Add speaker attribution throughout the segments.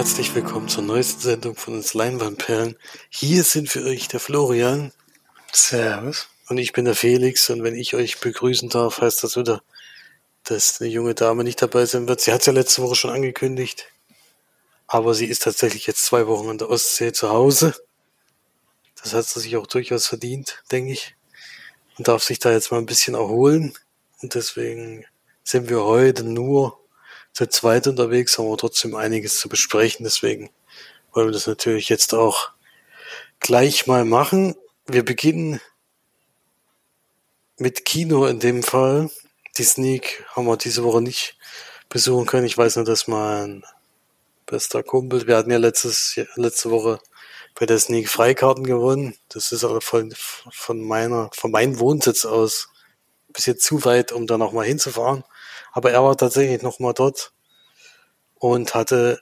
Speaker 1: herzlich willkommen zur neuesten Sendung von uns Leinwandperlen. Hier sind für euch der Florian.
Speaker 2: Servus.
Speaker 1: Und ich bin der Felix. Und wenn ich euch begrüßen darf, heißt das wieder, dass eine junge Dame nicht dabei sein wird. Sie hat es ja letzte Woche schon angekündigt. Aber sie ist tatsächlich jetzt zwei Wochen an der Ostsee zu Hause. Das hat sie sich auch durchaus verdient, denke ich. Und darf sich da jetzt mal ein bisschen erholen. Und deswegen sind wir heute nur zu zweit unterwegs, haben wir trotzdem einiges zu besprechen. Deswegen wollen wir das natürlich jetzt auch gleich mal machen. Wir beginnen mit Kino in dem Fall. Die Sneak haben wir diese Woche nicht besuchen können. Ich weiß nur, dass mein bester Kumpel, wir hatten ja letztes, letzte Woche bei der Sneak Freikarten gewonnen. Das ist aber von, von meiner, von meinem Wohnsitz aus bis jetzt zu weit, um da nochmal hinzufahren. Aber er war tatsächlich nochmal dort und hatte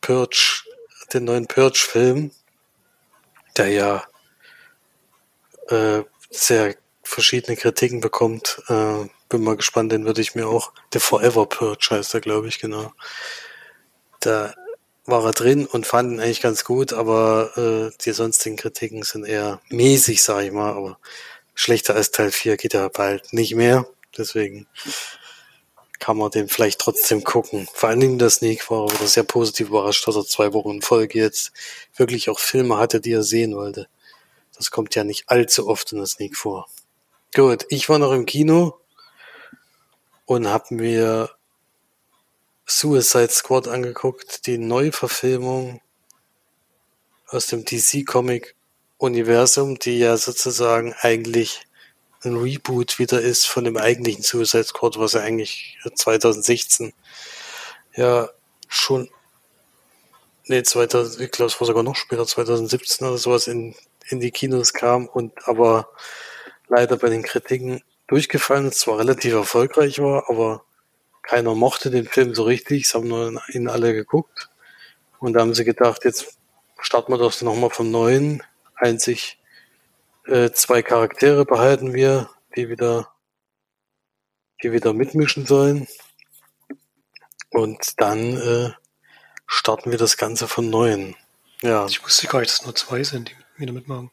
Speaker 1: Purge, den neuen Purge-Film, der ja äh, sehr verschiedene Kritiken bekommt. Äh, bin mal gespannt, den würde ich mir auch, der Forever Purge heißt er, glaube ich, genau. Da war er drin und fand ihn eigentlich ganz gut, aber äh, die sonstigen Kritiken sind eher mäßig, sag ich mal, aber schlechter als Teil 4 geht er bald nicht mehr. Deswegen kann man den vielleicht trotzdem gucken. Vor allen Dingen der Sneak war aber sehr positiv überrascht, dass er zwei Wochen in Folge jetzt wirklich auch Filme hatte, die er sehen wollte. Das kommt ja nicht allzu oft in der Sneak vor. Gut, ich war noch im Kino und habe mir Suicide Squad angeguckt, die Neuverfilmung aus dem DC-Comic-Universum, die ja sozusagen eigentlich ein Reboot wieder ist von dem eigentlichen Suicide Squad, was ja eigentlich 2016 ja schon, nee, 2000, ich glaube, es war sogar noch später, 2017 oder sowas in, in die Kinos kam und aber leider bei den Kritiken durchgefallen ist, zwar relativ erfolgreich war, aber keiner mochte den Film so richtig, es haben nur ihn alle geguckt. Und da haben sie gedacht, jetzt starten wir das nochmal vom Neuen, einzig äh, zwei Charaktere behalten wir, die wieder, die wieder mitmischen sollen. Und dann äh, starten wir das Ganze von neuem.
Speaker 2: Ja. Ich wusste gar nicht, dass nur zwei sind, die wieder mitmachen.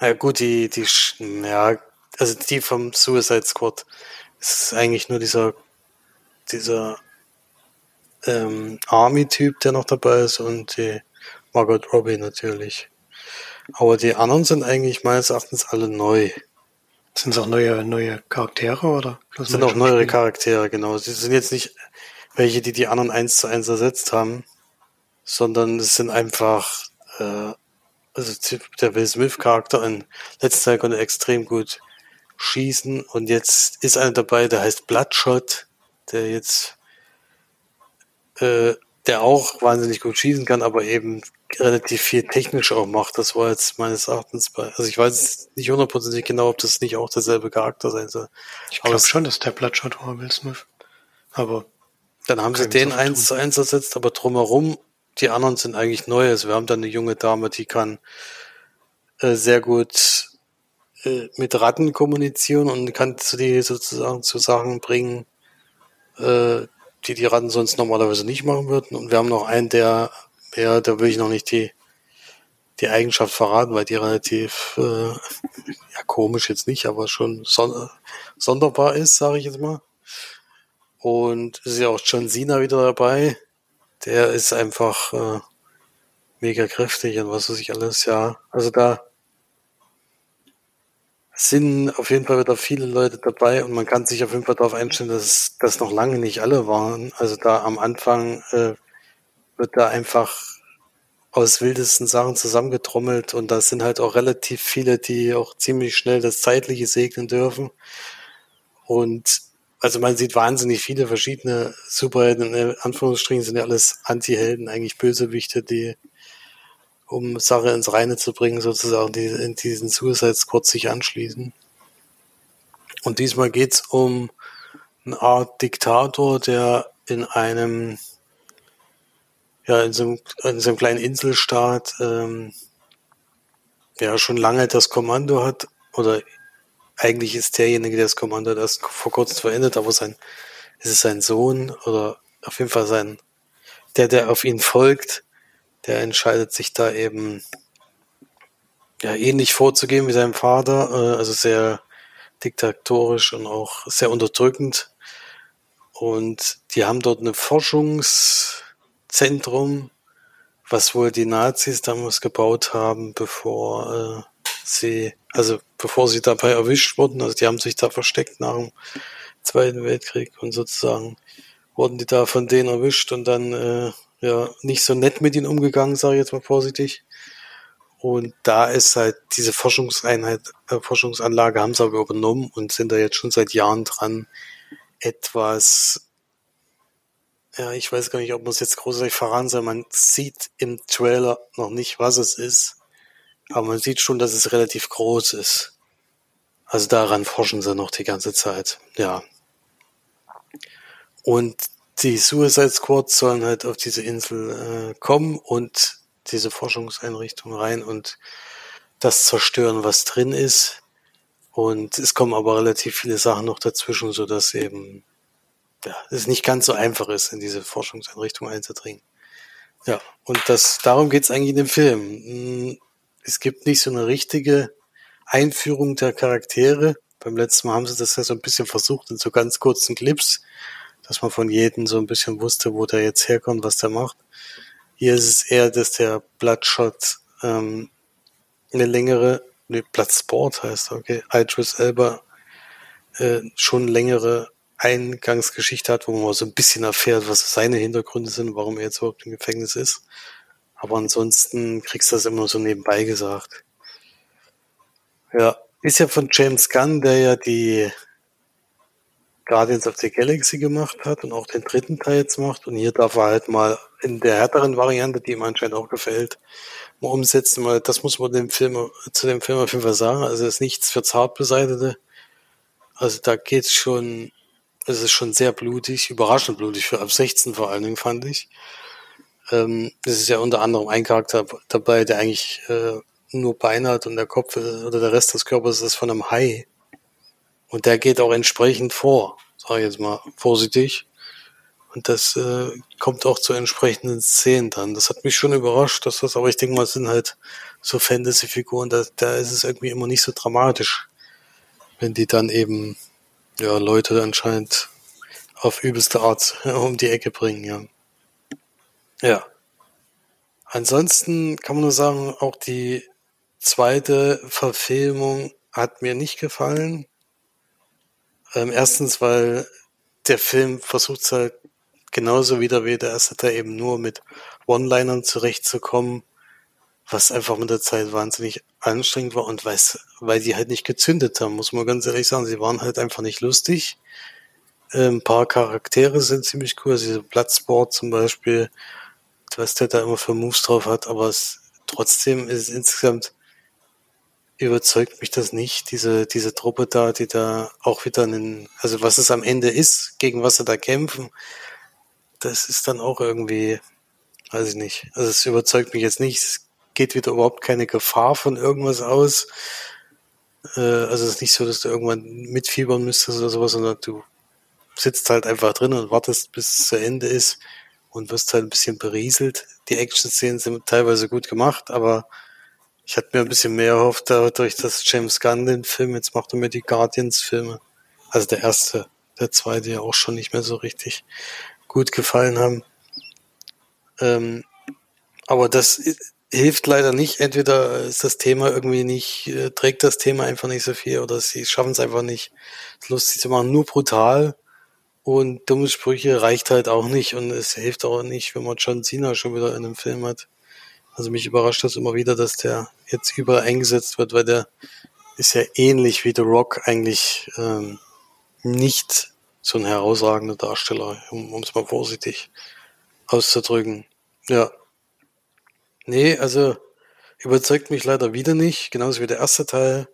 Speaker 1: Ja gut, die, die, ja, also die vom Suicide Squad ist eigentlich nur dieser, dieser ähm, Army-Typ, der noch dabei ist und die Margot Robbie natürlich. Aber die anderen sind eigentlich meines Erachtens alle neu.
Speaker 2: Sind es auch neue, neue Charaktere oder?
Speaker 1: sind auch neuere Charaktere, genau. Sie sind jetzt nicht welche, die die anderen eins zu eins ersetzt haben, sondern es sind einfach, äh, also der Will Smith Charakter in letzter Zeit konnte extrem gut schießen und jetzt ist einer dabei, der heißt Bloodshot, der jetzt, äh, der auch wahnsinnig gut schießen kann, aber eben relativ viel technisch auch macht. Das war jetzt meines Erachtens bei, also ich weiß nicht hundertprozentig genau, ob das nicht auch derselbe Charakter sein soll.
Speaker 2: Ich glaube schon, dass der Bloodshot war Will Smith. Aber
Speaker 1: dann haben sie den eins zu eins ersetzt, aber drumherum, die anderen sind eigentlich neu. Also wir haben da eine junge Dame, die kann äh, sehr gut äh, mit Ratten kommunizieren und kann zu die sozusagen zu Sachen bringen, äh, die die Ratten sonst normalerweise nicht machen würden. Und wir haben noch einen, der ja, da will ich noch nicht die, die Eigenschaft verraten, weil die relativ äh, ja, komisch jetzt nicht, aber schon son sonderbar ist, sage ich jetzt mal. Und es ist ja auch John Cena wieder dabei. Der ist einfach äh, mega kräftig und was weiß ich alles, ja. Also da sind auf jeden Fall wieder viele Leute dabei und man kann sich auf jeden Fall darauf einstellen, dass das noch lange nicht alle waren. Also da am Anfang äh, wird da einfach aus wildesten Sachen zusammengetrommelt und da sind halt auch relativ viele, die auch ziemlich schnell das Zeitliche segnen dürfen. Und also man sieht wahnsinnig viele verschiedene Superhelden, in Anführungsstrichen sind ja alles Anti-Helden, eigentlich Bösewichte, die, um Sache ins Reine zu bringen, sozusagen, die in diesen Suicide Squad sich anschließen. Und diesmal geht's um eine Art Diktator, der in einem ja in so einem, in so einem kleinen Inselstaat ähm, ja schon lange das Kommando hat oder eigentlich ist derjenige, der das Kommando hat, erst vor kurzem verändert, aber sein, ist es sein Sohn oder auf jeden Fall sein der, der auf ihn folgt, der entscheidet sich da eben ja ähnlich vorzugehen wie sein Vater, äh, also sehr diktatorisch und auch sehr unterdrückend. Und die haben dort ein Forschungszentrum, was wohl die Nazis damals gebaut haben, bevor äh, sie, also bevor sie dabei erwischt wurden. Also die haben sich da versteckt nach dem Zweiten Weltkrieg und sozusagen wurden die da von denen erwischt und dann äh, ja nicht so nett mit ihnen umgegangen, sage ich jetzt mal vorsichtig. Und da ist halt diese Forschungseinheit, äh, Forschungsanlage haben sie aber übernommen und sind da jetzt schon seit Jahren dran, etwas, ja, ich weiß gar nicht, ob man es jetzt großartig verraten soll. Man sieht im Trailer noch nicht, was es ist, aber man sieht schon, dass es relativ groß ist. Also daran forschen sie noch die ganze Zeit, ja. Und die Suicide Squad sollen halt auf diese Insel äh, kommen und diese Forschungseinrichtung rein und das zerstören, was drin ist. Und es kommen aber relativ viele Sachen noch dazwischen, so dass eben ja, es nicht ganz so einfach ist, in diese Forschungseinrichtung einzudringen. Ja, und das darum geht's eigentlich in dem Film. Hm, es gibt nicht so eine richtige Einführung der Charaktere. Beim letzten Mal haben sie das ja so ein bisschen versucht in so ganz kurzen Clips, dass man von jedem so ein bisschen wusste, wo der jetzt herkommt, was der macht. Hier ist es eher, dass der Bloodshot ähm, eine längere, ne, Bloodsport heißt, okay, Idris Elba äh, schon längere Eingangsgeschichte hat, wo man so ein bisschen erfährt, was seine Hintergründe sind, warum er jetzt überhaupt im Gefängnis ist. Aber ansonsten kriegst du das immer so nebenbei gesagt. Ja, ist ja von James Gunn, der ja die Guardians of the Galaxy gemacht hat und auch den dritten Teil jetzt macht. Und hier darf er halt mal in der härteren Variante, die ihm anscheinend auch gefällt, mal umsetzen. Weil das muss man dem Film, zu dem Film auf jeden Fall sagen. Also es ist nichts für Zartbeseitete. Also da geht's schon, es ist schon sehr blutig, überraschend blutig für ab 16 vor allen Dingen, fand ich. Ähm, es ist ja unter anderem ein Charakter dabei, der eigentlich äh, nur Beine hat und der Kopf äh, oder der Rest des Körpers ist von einem Hai. Und der geht auch entsprechend vor, sage ich jetzt mal vorsichtig. Und das äh, kommt auch zu entsprechenden Szenen dann. Das hat mich schon überrascht, dass das, aber ich denke mal, es sind halt so Fantasy-Figuren, da, da ist es irgendwie immer nicht so dramatisch, wenn die dann eben ja Leute anscheinend auf übelste Art um die Ecke bringen, ja. Ja. Ansonsten kann man nur sagen, auch die zweite Verfilmung hat mir nicht gefallen. Ähm, erstens, weil der Film versucht halt genauso wieder wie der erste Teil eben nur mit One-Linern zurechtzukommen, was einfach mit der Zeit wahnsinnig anstrengend war und weiß, weil die halt nicht gezündet haben, muss man ganz ehrlich sagen. Sie waren halt einfach nicht lustig. Ähm, ein paar Charaktere sind ziemlich cool, also diese Bloodsport zum Beispiel, was der da immer für Moves drauf hat, aber es, trotzdem ist es insgesamt überzeugt mich das nicht, diese, diese Truppe da, die da auch wieder einen, also was es am Ende ist, gegen was sie da kämpfen, das ist dann auch irgendwie, weiß ich nicht. Also es überzeugt mich jetzt nicht. Es geht wieder überhaupt keine Gefahr von irgendwas aus. Äh, also es ist nicht so, dass du irgendwann mitfiebern müsstest oder sowas, sondern du sitzt halt einfach drin und wartest, bis es zu Ende ist und wirst halt ein bisschen berieselt. Die Action-Szenen sind teilweise gut gemacht, aber ich hatte mir ein bisschen mehr erhofft, dadurch, dass James Gunn den Film jetzt macht und mir die Guardians-Filme, also der erste, der zweite ja auch schon nicht mehr so richtig gut gefallen haben. Ähm, aber das hilft leider nicht. Entweder ist das Thema irgendwie nicht, äh, trägt das Thema einfach nicht so viel oder sie schaffen es einfach nicht, lustig zu machen. Nur brutal und dumme Sprüche reicht halt auch nicht und es hilft auch nicht, wenn man John Cena schon wieder in einem Film hat. Also mich überrascht das immer wieder, dass der jetzt überall eingesetzt wird, weil der ist ja ähnlich wie The Rock eigentlich ähm, nicht so ein herausragender Darsteller, um es mal vorsichtig auszudrücken. Ja. Nee, also überzeugt mich leider wieder nicht, genauso wie der erste Teil.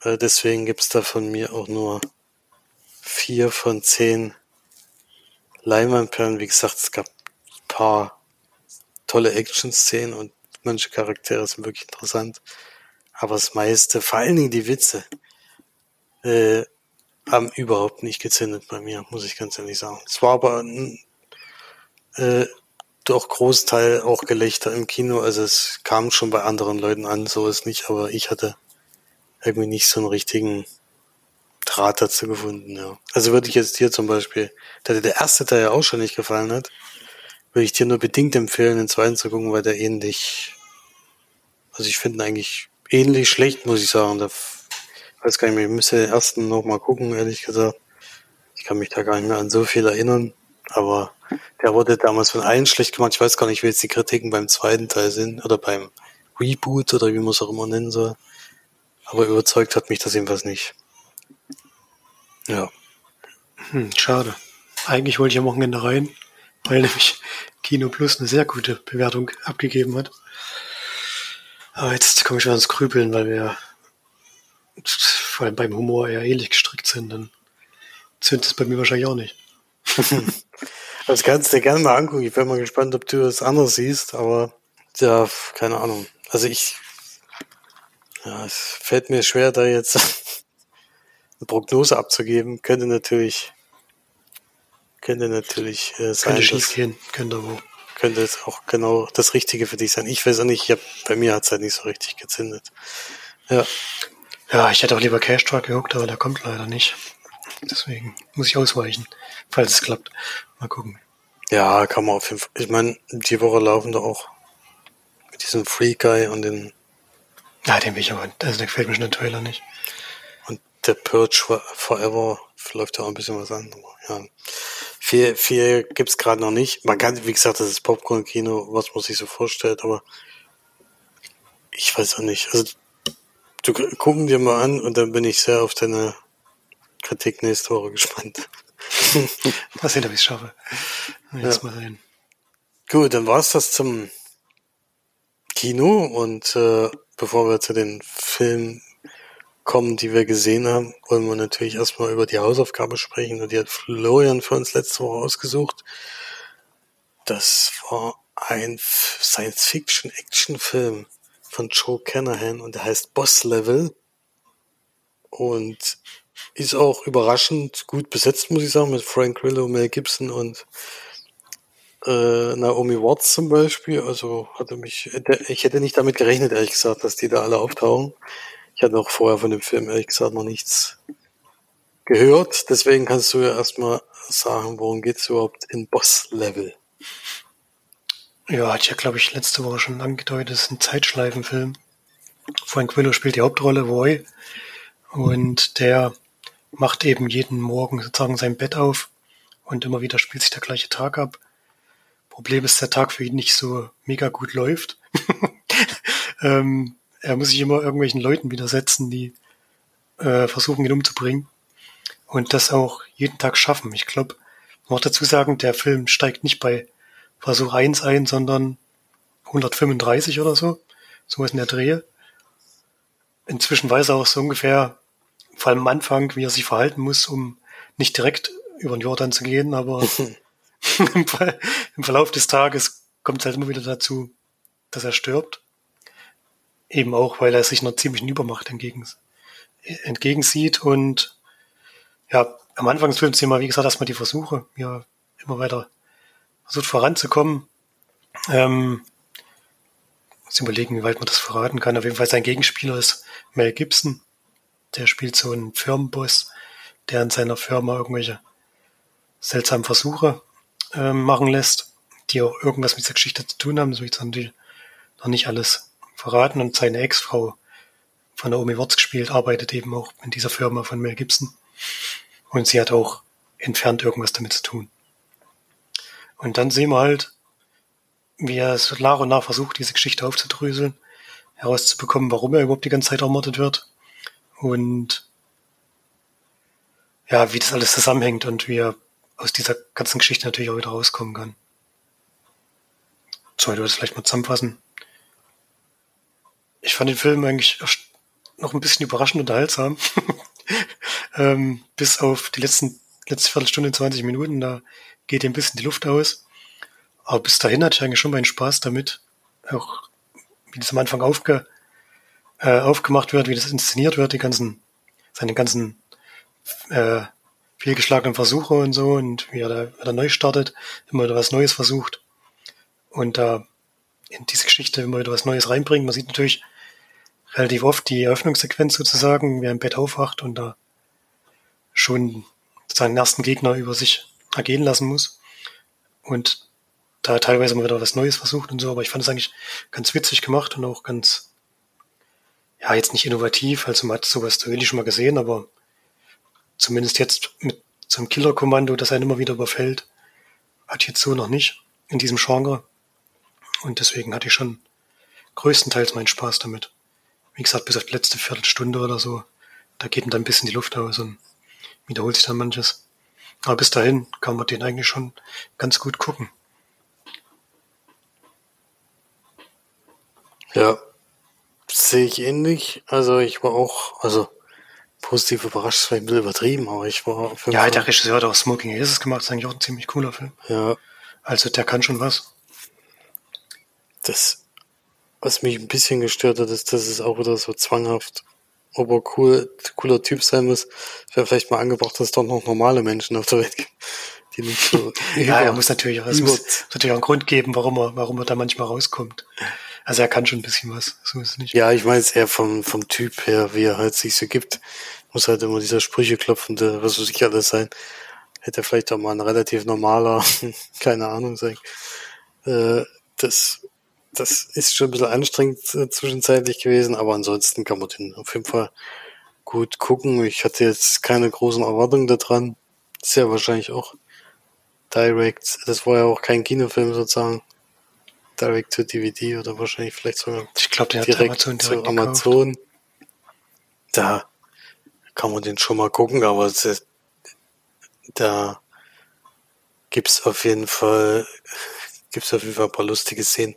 Speaker 1: Äh, deswegen gibt's da von mir auch nur vier von zehn Leinwandperlen. Wie gesagt, es gab ein paar tolle Action-Szenen und manche Charaktere sind wirklich interessant. Aber das meiste, vor allen Dingen die Witze, äh, haben überhaupt nicht gezündet bei mir, muss ich ganz ehrlich sagen. Es war aber äh, doch Großteil auch Gelächter im Kino. Also es kam schon bei anderen Leuten an, so ist nicht, aber ich hatte irgendwie nicht so einen richtigen Draht dazu gefunden, ja. Also würde ich jetzt dir zum Beispiel, da der erste Teil ja auch schon nicht gefallen hat, würde ich dir nur bedingt empfehlen, den zweiten zu gucken, weil der ähnlich, also ich finde eigentlich ähnlich schlecht, muss ich sagen. Da weiß gar nicht mehr, ich müsste den ersten noch mal gucken, ehrlich gesagt. Ich kann mich da gar nicht mehr an so viel erinnern, aber der wurde damals von allen schlecht gemacht. Ich weiß gar nicht, wie jetzt die Kritiken beim zweiten Teil sind oder beim Reboot oder wie man es auch immer nennen soll. Aber überzeugt hat mich das jedenfalls nicht. Ja.
Speaker 2: Hm, schade. Eigentlich wollte ich am Wochenende rein, weil nämlich Kino Plus eine sehr gute Bewertung abgegeben hat. Aber jetzt komme ich schon ans Grübeln, weil wir vor allem beim Humor eher ähnlich gestrickt sind. Dann zündet es bei mir wahrscheinlich auch nicht.
Speaker 1: das kannst du dir gerne mal angucken. Ich bin mal gespannt, ob du das anders siehst, aber ja, keine Ahnung. Also ich, ja, es fällt mir schwer, da jetzt eine Prognose abzugeben. Könnte natürlich, könnte natürlich äh, sein.
Speaker 2: Könnte schief gehen, könnte wo.
Speaker 1: Könnte es auch genau das Richtige für dich sein. Ich weiß auch nicht, ich hab, bei mir hat es halt nicht so richtig gezündet. Ja.
Speaker 2: Ja, ich hätte auch lieber Cash Truck geguckt, aber der kommt leider nicht. Deswegen muss ich ausweichen, falls es klappt. Mal gucken.
Speaker 1: Ja, kann man auf jeden Fall. Ich meine, die Woche laufen da auch mit diesem Free Guy und den.
Speaker 2: Ja, den will ich aber. Also der gefällt mir schon der Trailer nicht.
Speaker 1: Und der Purge Forever läuft ja auch ein bisschen was an. Ja. Viel, viel gibt's gerade noch nicht. Man kann, wie gesagt, das ist Popcorn-Kino, was man sich so vorstellt, aber ich weiß auch nicht. Also, du gucken dir mal an und dann bin ich sehr auf deine Kritik nächste Woche gespannt.
Speaker 2: mal sehen, ob ich es schaffe. Jetzt ja. mal sehen.
Speaker 1: Gut, dann war's das zum Kino und äh, bevor wir zu den Filmen kommen, die wir gesehen haben, wollen wir natürlich erstmal über die Hausaufgabe sprechen und die hat Florian für uns letzte Woche ausgesucht. Das war ein Science-Fiction-Action-Film von Joe Canahan und der heißt Boss Level und ist auch überraschend gut besetzt, muss ich sagen, mit Frank Grillo, Mel Gibson und äh, Naomi Watts zum Beispiel. Also hatte mich, ich hätte nicht damit gerechnet, ehrlich gesagt, dass die da alle auftauchen. Ich hatte auch vorher von dem Film ehrlich gesagt noch nichts gehört. Deswegen kannst du ja erstmal sagen, worum geht es überhaupt in Boss Level?
Speaker 2: Ja, hat ja, glaube ich, letzte Woche schon angedeutet, es ist ein Zeitschleifenfilm. Frank Willow spielt die Hauptrolle, Roy. Und der macht eben jeden Morgen sozusagen sein Bett auf und immer wieder spielt sich der gleiche Tag ab. Problem ist, der Tag für ihn nicht so mega gut läuft. ähm, er muss sich immer irgendwelchen Leuten widersetzen, die äh, versuchen, ihn umzubringen. Und das auch jeden Tag schaffen. Ich glaube, man muss dazu sagen, der Film steigt nicht bei Versuch 1 ein, sondern 135 oder so. So ist in der Drehe. Inzwischen weiß er auch so ungefähr, vor allem am Anfang, wie er sich verhalten muss, um nicht direkt über den Jordan zu gehen, aber im, Verlauf des Tages kommt es halt immer wieder dazu, dass er stirbt. Eben auch, weil er sich einer ziemlichen Übermacht entgegen, entgegensieht und ja, am Anfang des Films immer, wie gesagt, erstmal die Versuche, ja, immer weiter versucht voranzukommen. Ähm, muss überlegen, wie weit man das verraten kann. Auf jeden Fall sein Gegenspieler ist Mel Gibson. Der spielt so einen Firmenboss, der in seiner Firma irgendwelche seltsamen Versuche ähm, machen lässt, die auch irgendwas mit dieser Geschichte zu tun haben. Das will ich natürlich noch nicht alles verraten und seine Ex-Frau von Naomi Watts gespielt, arbeitet eben auch in dieser Firma von Mel Gibson. Und sie hat auch entfernt irgendwas damit zu tun. Und dann sehen wir halt, wie er es nach und nach versucht, diese Geschichte aufzudröseln, herauszubekommen, warum er überhaupt die ganze Zeit ermordet wird. Und ja, wie das alles zusammenhängt und wie er aus dieser ganzen Geschichte natürlich auch wieder rauskommen kann. Soll du das vielleicht mal zusammenfassen? Ich fand den Film eigentlich noch ein bisschen überraschend unterhaltsam. ähm, bis auf die letzten, letzte Viertelstunde, 20 Minuten, da geht ein bisschen die Luft aus. Aber bis dahin hatte ich eigentlich schon meinen Spaß damit. Auch wie das am Anfang aufge, äh, aufgemacht wird, wie das inszeniert wird, die ganzen, seine ganzen äh, fehlgeschlagenen Versuche und so und wie er da wieder neu startet, immer wieder was Neues versucht und da in diese Geschichte immer wieder was Neues reinbringt. Man sieht natürlich relativ oft die Eröffnungssequenz sozusagen, wer im Bett aufwacht und da schon seinen ersten Gegner über sich ergehen lassen muss und da teilweise mal wieder was Neues versucht und so, aber ich fand es eigentlich ganz witzig gemacht und auch ganz, ja, jetzt nicht innovativ, also man hat sowas ähnlich schon mal gesehen, aber zumindest jetzt mit so einem Killerkommando, das einen immer wieder überfällt, hatte ich jetzt so noch nicht in diesem Genre. Und deswegen hatte ich schon größtenteils meinen Spaß damit. Wie gesagt, bis auf die letzte Viertelstunde oder so, da geht dann ein bisschen die Luft aus und wiederholt sich dann manches. Aber bis dahin kann man den eigentlich schon ganz gut gucken.
Speaker 1: Ja, sehe ich ähnlich. Also ich war auch, also positiv überrascht, ist vielleicht ein bisschen übertrieben, aber ich war
Speaker 2: Ja, der Regisseur hat auch Smoking Aces gemacht, ist eigentlich auch ein ziemlich cooler Film.
Speaker 1: Ja.
Speaker 2: Also der kann schon was.
Speaker 1: Das, was mich ein bisschen gestört hat, ist, dass es auch wieder so zwanghaft, ob er cool, cooler Typ sein muss, wäre vielleicht mal angebracht, dass es doch noch normale Menschen auf der Welt gibt, die nicht so.
Speaker 2: ja, er muss natürlich auch, es muss, muss natürlich auch einen Grund geben, warum er, warum er da manchmal rauskommt. Also er kann schon ein bisschen was, so ist es nicht.
Speaker 1: Ja, ich meine es eher vom, vom Typ her, wie er halt sich so gibt. Muss halt immer dieser Sprüche klopfende, was weiß ich alles sein. Hätte vielleicht auch mal ein relativ normaler, keine Ahnung sein. Äh, das, das ist schon ein bisschen anstrengend äh, zwischenzeitlich gewesen, aber ansonsten kann man den auf jeden Fall gut gucken. Ich hatte jetzt keine großen Erwartungen daran. Sehr wahrscheinlich auch Direct. Das war ja auch kein Kinofilm sozusagen. Direct to DVD oder wahrscheinlich vielleicht sogar
Speaker 2: ich glaub, der direkt Amazon
Speaker 1: zu Amazon. Da kann man den schon mal gucken, aber es, da gibt's auf jeden Fall gibt's auf jeden Fall ein paar lustige Szenen.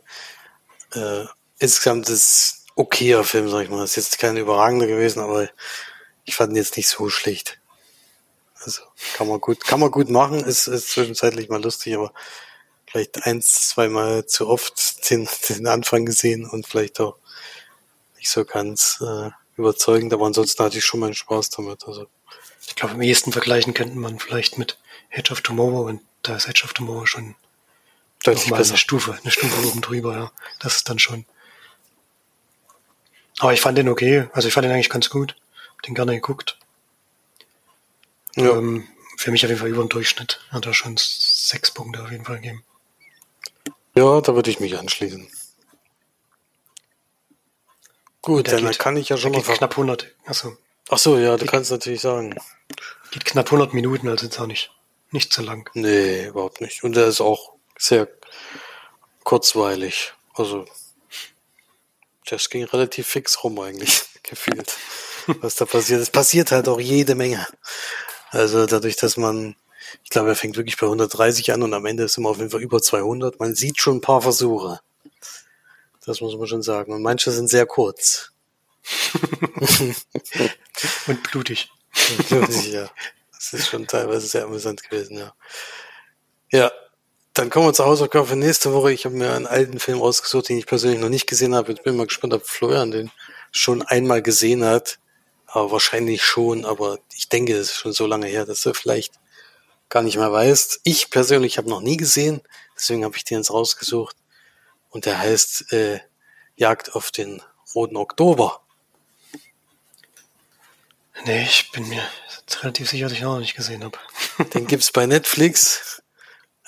Speaker 1: Äh, insgesamt ist okayer Film, sag ich mal. Ist jetzt kein überragender gewesen, aber ich fand ihn jetzt nicht so schlecht. Also kann man gut, kann man gut machen. Ist, ist zwischenzeitlich mal lustig, aber vielleicht eins, zweimal zu oft den, den Anfang gesehen und vielleicht auch nicht so ganz äh, überzeugend, aber ansonsten hatte ich schon meinen Spaß damit. Also
Speaker 2: ich glaube, am ehesten vergleichen könnte man vielleicht mit Edge of Tomorrow und da ist Edge of Tomorrow schon deutlich mal eine Stufe, eine Stufe oben drüber, ja. Das ist dann schon. Aber ich fand den okay, also ich fand den eigentlich ganz gut, den gerne geguckt. Ja. Ähm, für mich auf jeden Fall über den Durchschnitt. Hat er schon sechs Punkte auf jeden Fall gegeben.
Speaker 1: Ja, da würde ich mich anschließen. Gut, dann geht, kann ich ja schon mal.
Speaker 2: knapp 100. Achso.
Speaker 1: Ach so, ja, du geht, kannst natürlich sagen.
Speaker 2: Geht knapp 100 Minuten, also jetzt auch nicht, nicht zu lang.
Speaker 1: Nee, überhaupt nicht. Und der ist auch sehr kurzweilig. Also, das ging relativ fix rum eigentlich, gefühlt. Was da passiert. Es passiert halt auch jede Menge. Also dadurch, dass man ich glaube, er fängt wirklich bei 130 an und am Ende ist immer auf jeden Fall über 200. Man sieht schon ein paar Versuche. Das muss man schon sagen. Und manche sind sehr kurz.
Speaker 2: und blutig.
Speaker 1: Und blutig, ja. Das ist schon teilweise sehr amüsant gewesen, ja. Ja, dann kommen wir zur Hausaufgabe für nächste Woche. Ich habe mir einen alten Film ausgesucht, den ich persönlich noch nicht gesehen habe. Jetzt bin ich mal gespannt, ob Florian den schon einmal gesehen hat. Aber wahrscheinlich schon, aber ich denke, es ist schon so lange her, dass er vielleicht gar nicht mehr weißt. Ich persönlich habe noch nie gesehen, deswegen habe ich den jetzt rausgesucht. Und der heißt äh, Jagd auf den Roten Oktober.
Speaker 2: Nee, ich bin mir relativ sicher, dass ich ihn noch nicht gesehen habe.
Speaker 1: Den gibt's bei Netflix.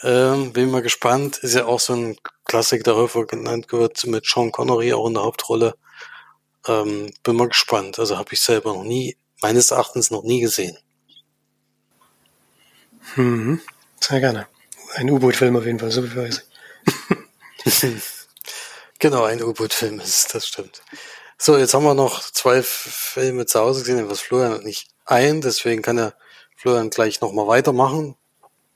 Speaker 1: Ähm, bin mal gespannt. Ist ja auch so ein Klassik, der häufig genannt wird, mit Sean Connery auch in der Hauptrolle. Ähm, bin mal gespannt. Also habe ich selber noch nie, meines Erachtens noch nie gesehen.
Speaker 2: Mhm. Sehr gerne. Ein U-Boot-Film auf jeden Fall, so wie weiß
Speaker 1: ich. genau, ein U-Boot-Film ist, das stimmt. So, jetzt haben wir noch zwei Filme zu Hause gesehen, was Florian hat nicht ein, deswegen kann er Florian gleich nochmal weitermachen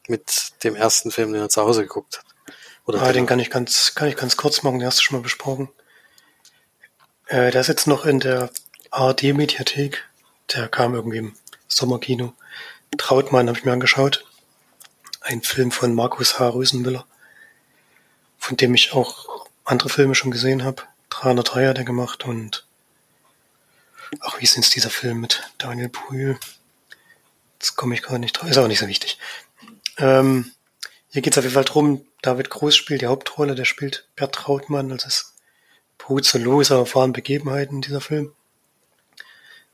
Speaker 1: mit dem ersten Film, den er zu Hause geguckt hat.
Speaker 2: Oder ah, den kann ich ganz, kann ich ganz kurz machen, den hast du schon mal besprochen. Äh, der ist jetzt noch in der ARD-Mediathek. Der kam irgendwie im Sommerkino. Trautmann habe ich mir angeschaut. Ein Film von Markus H. Rösenmüller, von dem ich auch andere Filme schon gesehen habe. 303 hat er gemacht und auch wie ist jetzt dieser Film mit Daniel Brühl? Jetzt komme ich gar nicht drauf. Ist auch nicht so wichtig. Ähm, hier geht es auf jeden Fall drum, David Groß spielt die Hauptrolle, der spielt Bert Trautmann, also das Brut so loser erfahren Begebenheiten dieser Film.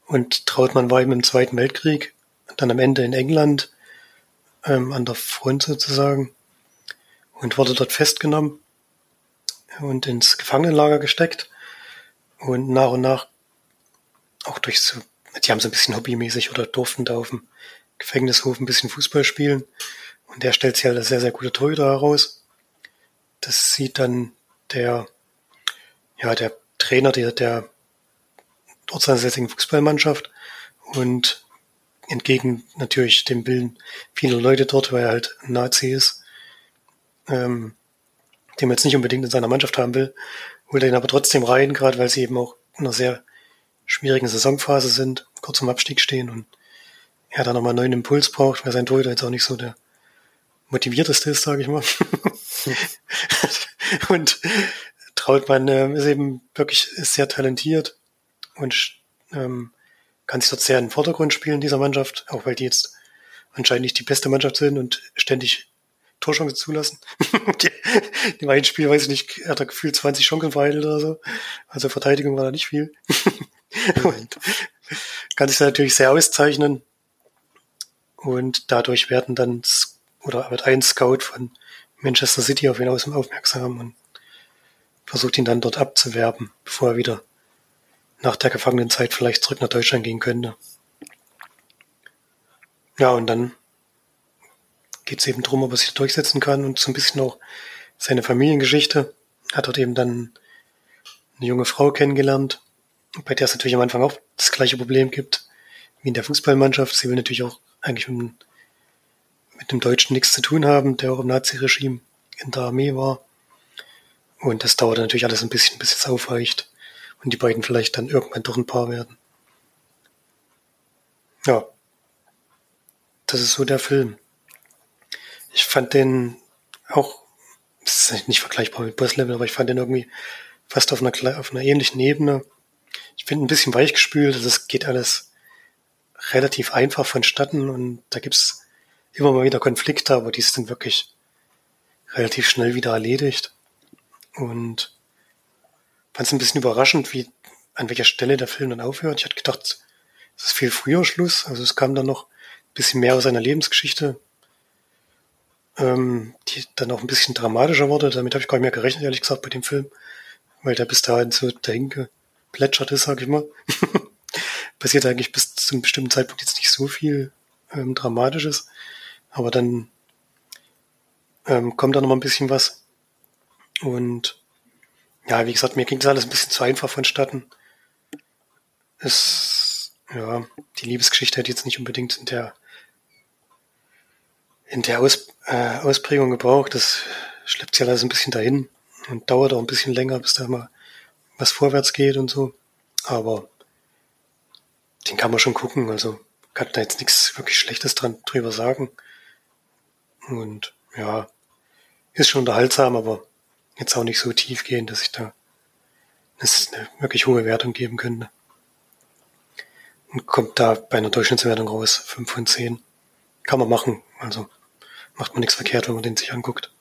Speaker 2: Und Trautmann war eben im Zweiten Weltkrieg, dann am Ende in England, ähm, an der Front sozusagen, und wurde dort festgenommen und ins Gefangenenlager gesteckt. Und nach und nach auch durch so, die haben so ein bisschen hobbymäßig oder durften da auf dem Gefängnishof ein bisschen Fußball spielen. Und der stellt sich halt als sehr, sehr guter Torhüter heraus. Das sieht dann der, ja, der Trainer der, der ortsansässigen Fußballmannschaft und entgegen natürlich dem Willen vieler Leute dort, weil er halt Nazi ist, ähm, den man jetzt nicht unbedingt in seiner Mannschaft haben will, holt er ihn aber trotzdem rein, gerade weil sie eben auch in einer sehr schwierigen Saisonphase sind, kurz am Abstieg stehen und er da nochmal einen neuen Impuls braucht, weil sein Torhüter jetzt auch nicht so der motivierteste ist, sage ich mal. und Trautmann äh, ist eben wirklich sehr talentiert und ähm, kann sich dort sehr in den Vordergrund spielen, dieser Mannschaft, auch weil die jetzt anscheinend nicht die beste Mannschaft sind und ständig Torchancen zulassen. Im einen Spiel, weiß ich nicht, hat er gefühlt 20 Chancen verheiratet oder so. Also Verteidigung war da nicht viel. kann sich da natürlich sehr auszeichnen. Und dadurch werden dann, oder wird ein Scout von Manchester City auf ihn aufmerksam und versucht ihn dann dort abzuwerben, bevor er wieder nach der Gefangenenzeit vielleicht zurück nach Deutschland gehen könnte. Ja, und dann geht es eben darum, ob er sich durchsetzen kann und so ein bisschen auch seine Familiengeschichte. Hat dort eben dann eine junge Frau kennengelernt, bei der es natürlich am Anfang auch das gleiche Problem gibt wie in der Fußballmannschaft. Sie will natürlich auch eigentlich mit, mit dem Deutschen nichts zu tun haben, der auch im Nazi-Regime in der Armee war. Und das dauert natürlich alles ein bisschen, bis es aufweicht und die beiden vielleicht dann irgendwann doch ein Paar werden. Ja. Das ist so der Film. Ich fand den auch, das ist nicht vergleichbar mit Boss Level, aber ich fand den irgendwie fast auf einer, auf einer ähnlichen Ebene. Ich finde ein bisschen weichgespült, also es geht alles relativ einfach vonstatten und da gibt's immer mal wieder Konflikte, aber die sind wirklich relativ schnell wieder erledigt. Und fand es ein bisschen überraschend, wie an welcher Stelle der Film dann aufhört. Ich hatte gedacht, es ist viel früher Schluss. Also es kam dann noch ein bisschen mehr aus seiner Lebensgeschichte, ähm, die dann auch ein bisschen dramatischer wurde. Damit habe ich gar nicht mehr gerechnet, ehrlich gesagt, bei dem Film, weil der bis dahin so dahin geplätschert ist, sag ich mal. Passiert eigentlich bis zu einem bestimmten Zeitpunkt jetzt nicht so viel ähm, Dramatisches, aber dann ähm, kommt da noch mal ein bisschen was. Und ja, wie gesagt, mir ging das alles ein bisschen zu einfach vonstatten. Es, ja, die Liebesgeschichte hat jetzt nicht unbedingt in der in der Aus, äh, Ausprägung gebraucht. Das schleppt sich alles ein bisschen dahin und dauert auch ein bisschen länger, bis da mal was vorwärts geht und so. Aber den kann man schon gucken. Also kann da jetzt nichts wirklich Schlechtes dran drüber sagen. Und ja, ist schon unterhaltsam, aber jetzt auch nicht so tief gehen, dass ich da eine wirklich hohe Wertung geben könnte. Und kommt da bei einer Durchschnittswertung raus, 5 von 10. Kann man machen, also macht man nichts verkehrt, wenn man den sich anguckt.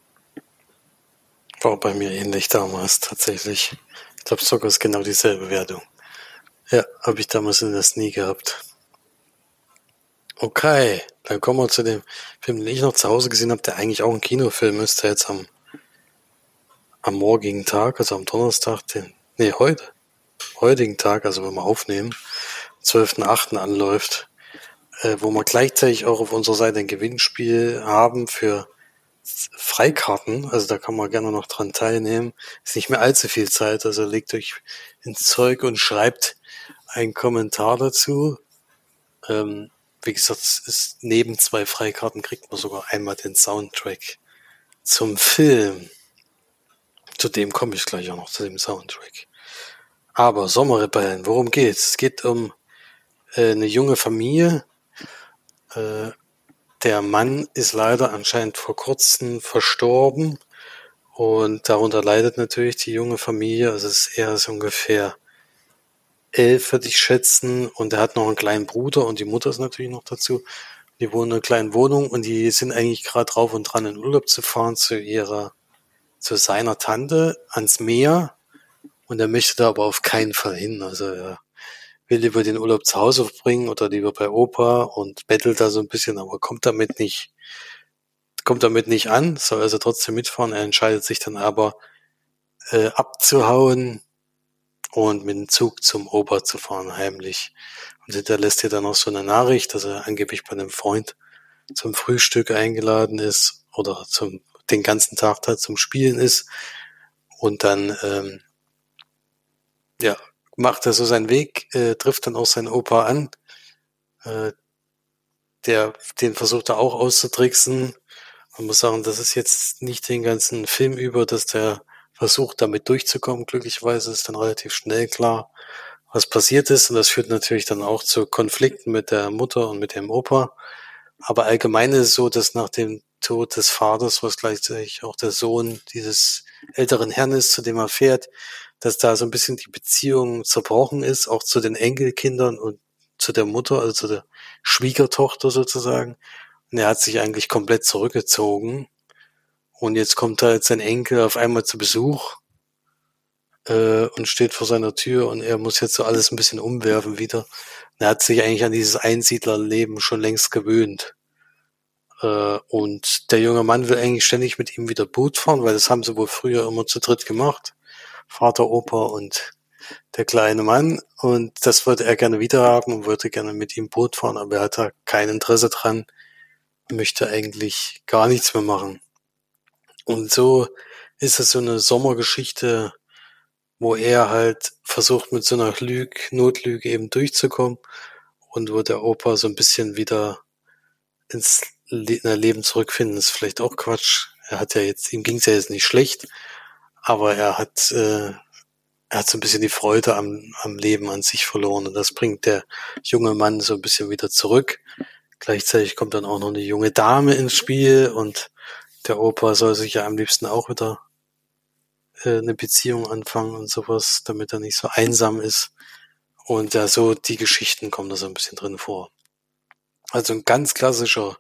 Speaker 1: War bei mir ähnlich damals tatsächlich. Ich glaube sogar ist genau dieselbe Wertung. Ja, habe ich damals in das nie gehabt. Okay, dann kommen wir zu dem Film, den ich noch zu Hause gesehen habe, der eigentlich auch ein Kinofilm ist, der jetzt am, am morgigen Tag, also am Donnerstag, den, nee, heute, heutigen Tag, also wenn wir aufnehmen, 12.8. anläuft, äh, wo wir gleichzeitig auch auf unserer Seite ein Gewinnspiel haben für Freikarten, also da kann man gerne noch dran teilnehmen. Ist nicht mehr allzu viel Zeit, also legt euch ins Zeug und schreibt einen Kommentar dazu. Ähm, wie gesagt, ist neben zwei Freikarten kriegt man sogar einmal den Soundtrack zum Film. Zu dem komme ich gleich auch noch, zu dem Soundtrack. Aber Sommerrebellen, worum geht's? Es geht um äh, eine junge Familie. Äh, der Mann ist leider anscheinend vor kurzem verstorben und darunter leidet natürlich die junge Familie. Also es ist eher so ungefähr elf, würde ich schätzen. Und er hat noch einen kleinen Bruder und die Mutter ist natürlich noch dazu. Die wohnen in einer kleinen Wohnung und die sind eigentlich gerade drauf und dran, in Urlaub zu fahren zu ihrer, zu seiner Tante ans Meer. Und er möchte da aber auf keinen Fall hin. Also er will lieber den Urlaub zu Hause verbringen oder lieber bei Opa und bettelt da so ein bisschen, aber kommt damit nicht, kommt damit nicht an, soll also trotzdem mitfahren. Er entscheidet sich dann aber, äh, abzuhauen und mit dem Zug zum Opa zu fahren, heimlich. Und hinterlässt ihr dann noch so eine Nachricht, dass er angeblich bei einem Freund zum Frühstück eingeladen ist oder zum den ganzen Tag da zum Spielen ist. Und dann ähm, ja, macht er so seinen Weg, äh, trifft dann auch seinen Opa an. Äh, der, den versucht er auch auszutricksen. Man muss sagen, das ist jetzt nicht den ganzen Film über, dass der versucht, damit durchzukommen. Glücklicherweise ist dann relativ schnell klar, was passiert ist. Und das führt natürlich dann auch zu Konflikten mit der Mutter und mit dem Opa. Aber allgemein ist es so, dass nach dem Tod des Vaters, was gleichzeitig auch der Sohn dieses älteren Herrn ist, zu dem er fährt, dass da so ein bisschen die Beziehung zerbrochen ist, auch zu den Enkelkindern und zu der Mutter, also zu der Schwiegertochter sozusagen. Und er hat sich eigentlich komplett zurückgezogen und jetzt kommt halt sein Enkel auf einmal zu Besuch äh, und steht vor seiner Tür und er muss jetzt so alles ein bisschen umwerfen wieder. Er hat sich eigentlich an dieses Einsiedlerleben schon längst gewöhnt. Äh, und der junge Mann will eigentlich ständig mit ihm wieder Boot fahren, weil das haben sie wohl früher immer zu dritt gemacht. Vater, Opa und der kleine Mann. Und das wollte er gerne wieder haben und wollte gerne mit ihm Boot fahren, aber er hat da kein Interesse dran, möchte eigentlich gar nichts mehr machen. Und so ist es so eine Sommergeschichte, wo er halt versucht, mit so einer Lüge, Notlüge eben durchzukommen und wo der Opa so ein bisschen wieder ins Leben zurückfinden, ist vielleicht auch Quatsch. Er hat ja jetzt, ihm ging es ja jetzt nicht schlecht, aber er hat, äh, er hat so ein bisschen die Freude am, am Leben an sich verloren und das bringt der junge Mann so ein bisschen wieder zurück. Gleichzeitig kommt dann auch noch eine junge Dame ins Spiel und der Opa soll sich ja am liebsten auch wieder äh, eine Beziehung anfangen und sowas, damit er nicht so einsam ist. Und ja, so die Geschichten kommen da so ein bisschen drin vor. Also ein ganz klassischer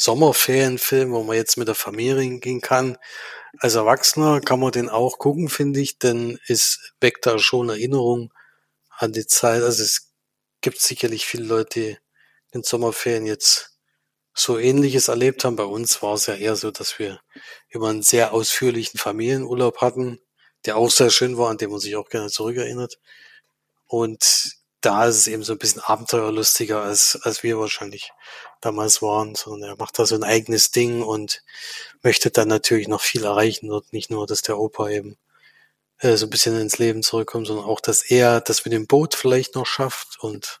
Speaker 1: Sommerferienfilm, wo man jetzt mit der Familie hingehen kann. Als Erwachsener kann man den auch gucken, finde ich, denn es weckt da schon Erinnerung an die Zeit. Also es gibt sicherlich viele Leute, die in Sommerferien jetzt so ähnliches erlebt haben. Bei uns war es ja eher so, dass wir immer einen sehr ausführlichen Familienurlaub hatten, der auch sehr schön war, an dem man sich auch gerne zurückerinnert. Und da ist es eben so ein bisschen abenteuerlustiger, als, als wir wahrscheinlich damals waren, sondern er macht da so ein eigenes Ding und möchte dann natürlich noch viel erreichen und nicht nur, dass der Opa eben äh, so ein bisschen ins Leben zurückkommt, sondern auch, dass er das mit dem Boot vielleicht noch schafft und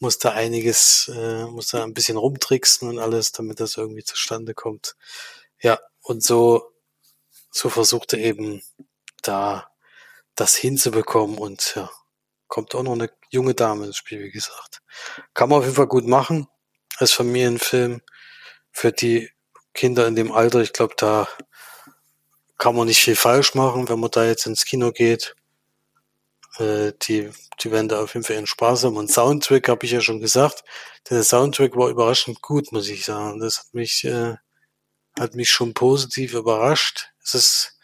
Speaker 1: muss da einiges, äh, muss da ein bisschen rumtricksen und alles, damit das irgendwie zustande kommt. Ja, und so, so versucht er eben da das hinzubekommen und ja, kommt auch noch eine junge Dame ins Spiel, wie gesagt. Kann man auf jeden Fall gut machen als Familienfilm für die Kinder in dem Alter. Ich glaube, da kann man nicht viel falsch machen, wenn man da jetzt ins Kino geht. Äh, die, die werden da auf jeden Fall ihren Spaß haben. Und Soundtrack habe ich ja schon gesagt. Der Soundtrack war überraschend gut, muss ich sagen. Das hat mich, äh, hat mich schon positiv überrascht. Es ist,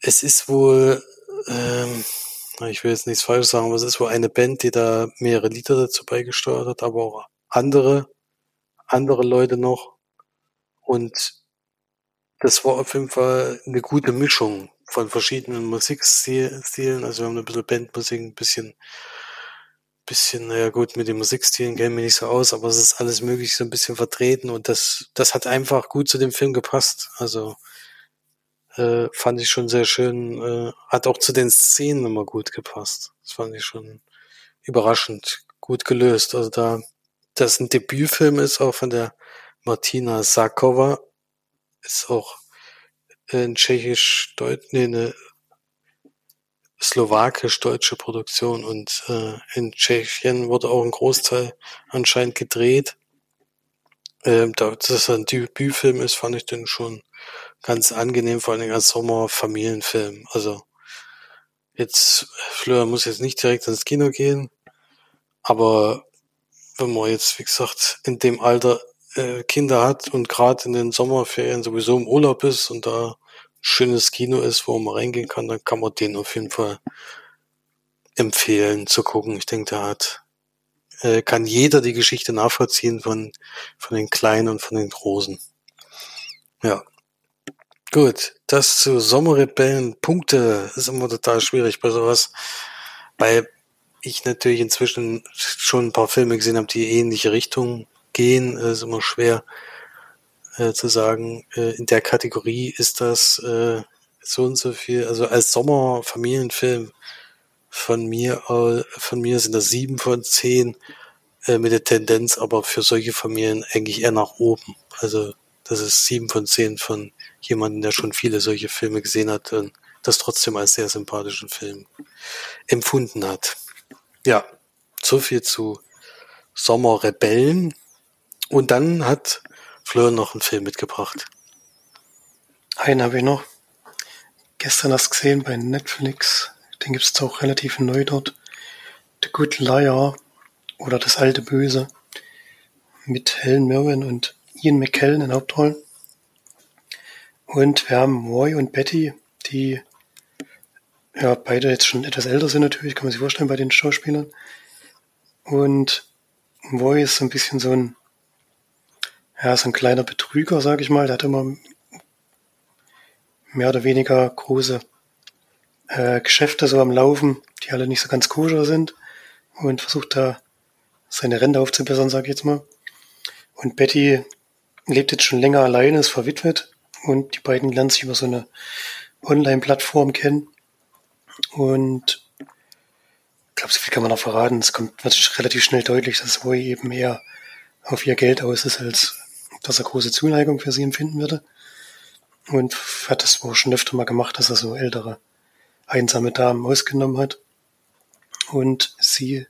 Speaker 1: es ist wohl, ähm, ich will jetzt nichts falsch sagen, aber es ist wohl eine Band, die da mehrere Lieder dazu beigesteuert hat, aber auch andere, andere Leute noch. Und das war auf jeden Fall eine gute Mischung von verschiedenen Musikstilen. Also wir haben ein bisschen Bandmusik, ein bisschen, bisschen, naja gut, mit den Musikstilen kennen wir nicht so aus, aber es ist alles möglich so ein bisschen vertreten und das, das hat einfach gut zu dem Film gepasst. Also äh, fand ich schon sehr schön, äh, hat auch zu den Szenen immer gut gepasst. Das fand ich schon überraschend gut gelöst. Also da, das ein Debütfilm ist auch von der Martina Sakova, ist auch in tschechisch-deutsch, nee, eine slowakisch-deutsche Produktion und äh, in Tschechien wurde auch ein Großteil anscheinend gedreht. Ähm, da das ein Debütfilm ist, fand ich den schon ganz angenehm, vor allem als Sommer-Familienfilm. Also jetzt, Fleur muss jetzt nicht direkt ins Kino gehen, aber wenn man jetzt, wie gesagt, in dem Alter äh, Kinder hat und gerade in den Sommerferien sowieso im Urlaub ist und da ein schönes Kino ist, wo man reingehen kann, dann kann man den auf jeden Fall empfehlen zu gucken. Ich denke, da hat äh, kann jeder die Geschichte nachvollziehen von von den Kleinen und von den Großen. Ja. Gut, das zu Sommerrebellen. Punkte ist immer total schwierig bei sowas, weil ich natürlich inzwischen schon ein paar Filme gesehen habe, die ähnliche Richtung gehen. Es ist immer schwer äh, zu sagen, äh, in der Kategorie ist das äh, so und so viel. Also als Sommerfamilienfilm von mir, äh, von mir sind das sieben von zehn äh, mit der Tendenz aber für solche Familien eigentlich eher nach oben. Also das ist sieben von zehn von jemandem, der schon viele solche Filme gesehen hat und das trotzdem als sehr sympathischen Film empfunden hat. Ja, so viel zu Sommerrebellen. Und dann hat Florian noch einen Film mitgebracht.
Speaker 2: Einen habe ich noch. Gestern hast gesehen bei Netflix. Den gibt es auch relativ neu dort. The Good Liar oder Das alte Böse mit Helen Mirren und Ian McKellen in Hauptrollen. Und wir haben Roy und Betty, die ja beide jetzt schon etwas älter sind natürlich, kann man sich vorstellen bei den Schauspielern. Und Roy ist so ein bisschen so ein ja, so ein kleiner Betrüger, sag ich mal. Der hat immer mehr oder weniger große äh, Geschäfte so am Laufen, die alle nicht so ganz koscher sind und versucht da seine Rente aufzubessern, sag ich jetzt mal. Und Betty lebt jetzt schon länger alleine, ist verwitwet und die beiden lernen sich über so eine Online-Plattform kennen. Und ich glaube, so viel kann man noch verraten. Es kommt wird relativ schnell deutlich, dass Roy eben eher auf ihr Geld aus ist, als dass er große Zuneigung für sie empfinden würde. Und hat das wohl schon öfter mal gemacht, dass er so ältere, einsame Damen ausgenommen hat. Und sie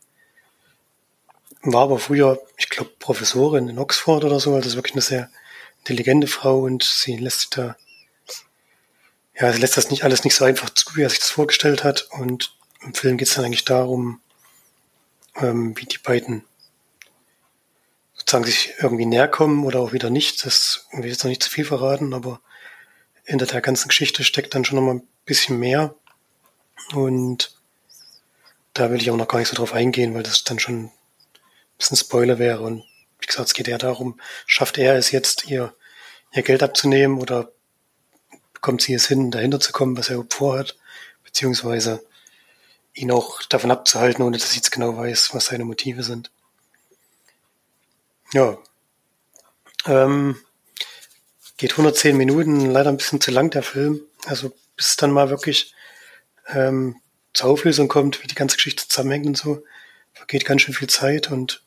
Speaker 2: war aber früher, ich glaube, Professorin in Oxford oder so, also wirklich eine sehr intelligente Frau und sie lässt sich da, ja, sie lässt das nicht alles nicht so einfach zu, wie er sich das vorgestellt hat. Und im Film geht es dann eigentlich darum, ähm, wie die beiden sozusagen sich irgendwie näher kommen oder auch wieder nicht. Das will jetzt noch nicht zu viel verraten, aber hinter der ganzen Geschichte steckt dann schon noch mal ein bisschen mehr. Und da will ich auch noch gar nicht so drauf eingehen, weil das dann schon ein bisschen Spoiler wäre. Und wie gesagt, es geht eher darum, schafft er es jetzt, ihr, ihr Geld abzunehmen oder bekommt sie es hin, dahinter zu kommen, was er vorhat, beziehungsweise ihn auch davon abzuhalten, ohne dass sie jetzt genau weiß, was seine Motive sind. Ja. Ähm, geht 110 Minuten, leider ein bisschen zu lang der Film. Also bis es dann mal wirklich ähm, zur Auflösung kommt, wie die ganze Geschichte zusammenhängt und so, vergeht ganz schön viel Zeit und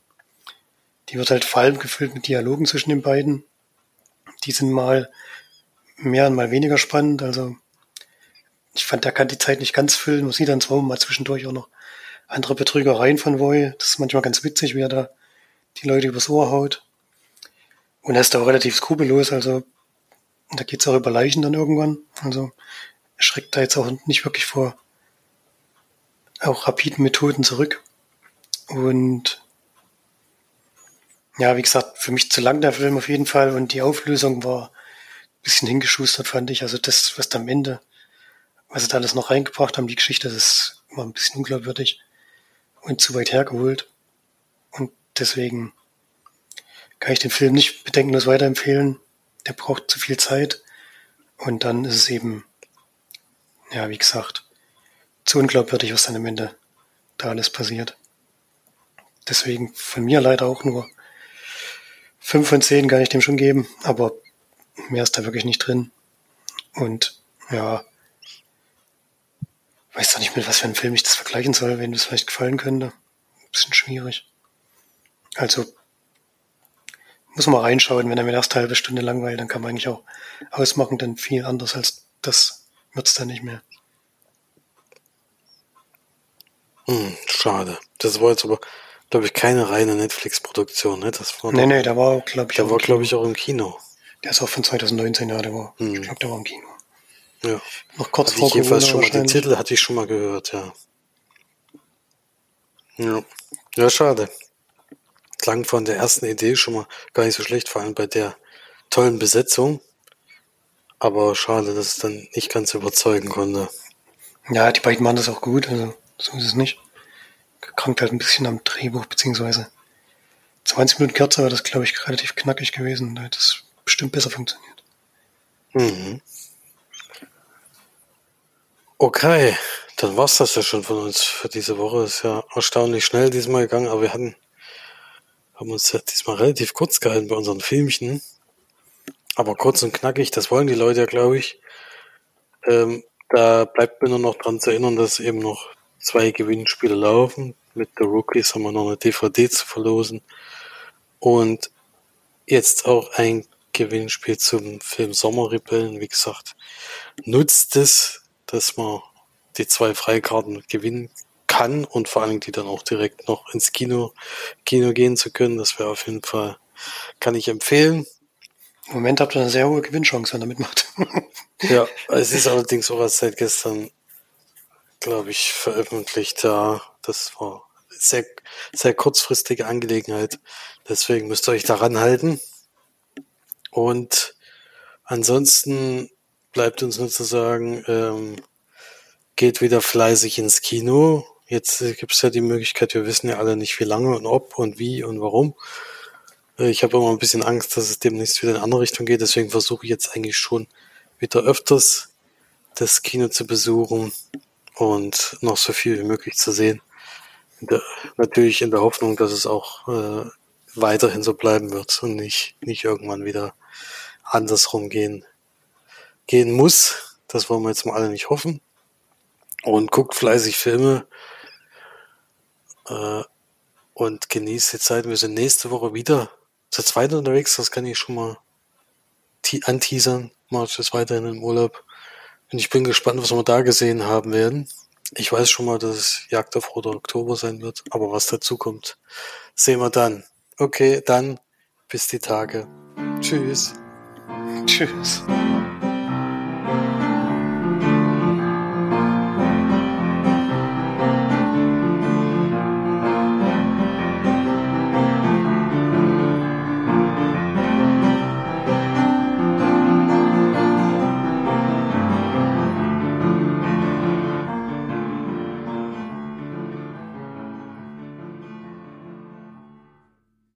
Speaker 2: die wird halt vor allem gefüllt mit Dialogen zwischen den beiden. Die sind mal mehr und mal weniger spannend. Also ich fand, der kann die Zeit nicht ganz füllen. Man sieht dann zwar mal zwischendurch auch noch andere Betrügereien von Voy. Das ist manchmal ganz witzig, wie er da die Leute übers Ohr haut. Und er ist auch relativ skrupellos, also da geht's auch über Leichen dann irgendwann. Also er schreckt da jetzt auch nicht wirklich vor auch rapiden Methoden zurück. Und ja, wie gesagt, für mich zu lang der Film auf jeden Fall und die Auflösung war bisschen hingeschustert, fand ich. Also das, was am Ende, was sie da alles noch reingebracht haben, die Geschichte, das war ein bisschen unglaubwürdig und zu weit hergeholt. Und deswegen kann ich den Film nicht bedenkenlos weiterempfehlen. Der braucht zu viel Zeit. Und dann ist es eben, ja, wie gesagt, zu unglaubwürdig, was dann am Ende da alles passiert. Deswegen von mir leider auch nur fünf von zehn kann ich dem schon geben, aber mehr ist da wirklich nicht drin. Und ja, weiß doch nicht mit was für einem Film ich das vergleichen soll, wenn das vielleicht gefallen könnte. Ein bisschen schwierig. Also muss man reinschauen, wenn er mir erst eine halbe Stunde langweilt, dann kann man eigentlich auch ausmachen, denn viel anders als das wird's dann nicht mehr.
Speaker 1: Hm, schade. Das war jetzt aber, glaube ich, keine reine Netflix-Produktion, ne? Das war
Speaker 2: nee, nee, der war, glaube ich,
Speaker 1: der war, glaube ich, auch im Kino.
Speaker 2: Der ist auch von 2019, ja, der war, hm. ich glaube, der war im Kino.
Speaker 1: Ja.
Speaker 2: Noch kurz
Speaker 1: hatte
Speaker 2: vor
Speaker 1: ich jedenfalls schon mal, den Titel hatte ich schon mal gehört, ja. Ja, ja schade. klang von der ersten Idee schon mal gar nicht so schlecht, vor allem bei der tollen Besetzung. Aber schade, dass es dann nicht ganz überzeugen konnte.
Speaker 2: Ja, die beiden machen das auch gut, also so ist es nicht. Krankt halt ein bisschen am Drehbuch, beziehungsweise 20 Minuten kürzer wäre das, glaube ich, relativ knackig gewesen. Da hätte es bestimmt besser funktioniert.
Speaker 1: Mhm. Okay, dann war's das ja schon von uns für diese Woche. Ist ja erstaunlich schnell diesmal gegangen, aber wir hatten, haben uns ja diesmal relativ kurz gehalten bei unseren Filmchen. Aber kurz und knackig, das wollen die Leute ja, glaube ich. Ähm, da bleibt mir nur noch dran zu erinnern, dass eben noch zwei Gewinnspiele laufen. Mit The Rookies haben wir noch eine DVD zu verlosen. Und jetzt auch ein Gewinnspiel zum Film Sommerrebellen. Wie gesagt, nutzt es, dass man die zwei Freikarten gewinnen kann und vor allem die dann auch direkt noch ins Kino, Kino gehen zu können. Das wäre auf jeden Fall, kann ich empfehlen.
Speaker 2: Im Moment habt ihr eine sehr hohe Gewinnchance, wenn ihr mitmacht.
Speaker 1: ja, es ist allerdings auch erst seit gestern, glaube ich, veröffentlicht. Ja, das war sehr, sehr kurzfristige Angelegenheit. Deswegen müsst ihr euch daran halten. Und ansonsten bleibt uns nur zu sagen, ähm, geht wieder fleißig ins Kino. Jetzt gibt es ja die Möglichkeit, wir wissen ja alle nicht, wie lange und ob und wie und warum. Äh, ich habe immer ein bisschen Angst, dass es demnächst wieder in eine andere Richtung geht. Deswegen versuche ich jetzt eigentlich schon wieder öfters das Kino zu besuchen und noch so viel wie möglich zu sehen. Natürlich in der Hoffnung, dass es auch äh, weiterhin so bleiben wird und nicht, nicht irgendwann wieder andersrum gehen, gehen muss. Das wollen wir jetzt mal alle nicht hoffen. Und guckt fleißig Filme äh, und genießt die Zeit. Wir sind nächste Woche wieder zur zweiten unterwegs, das kann ich schon mal anteasern. March ist weiterhin im Urlaub. Und ich bin gespannt, was wir da gesehen haben werden. Ich weiß schon mal, dass es Jagd auf Roter Oktober sein wird, aber was dazu kommt, sehen wir dann. Okay, dann bis die Tage. Tschüss.
Speaker 2: Tschüss.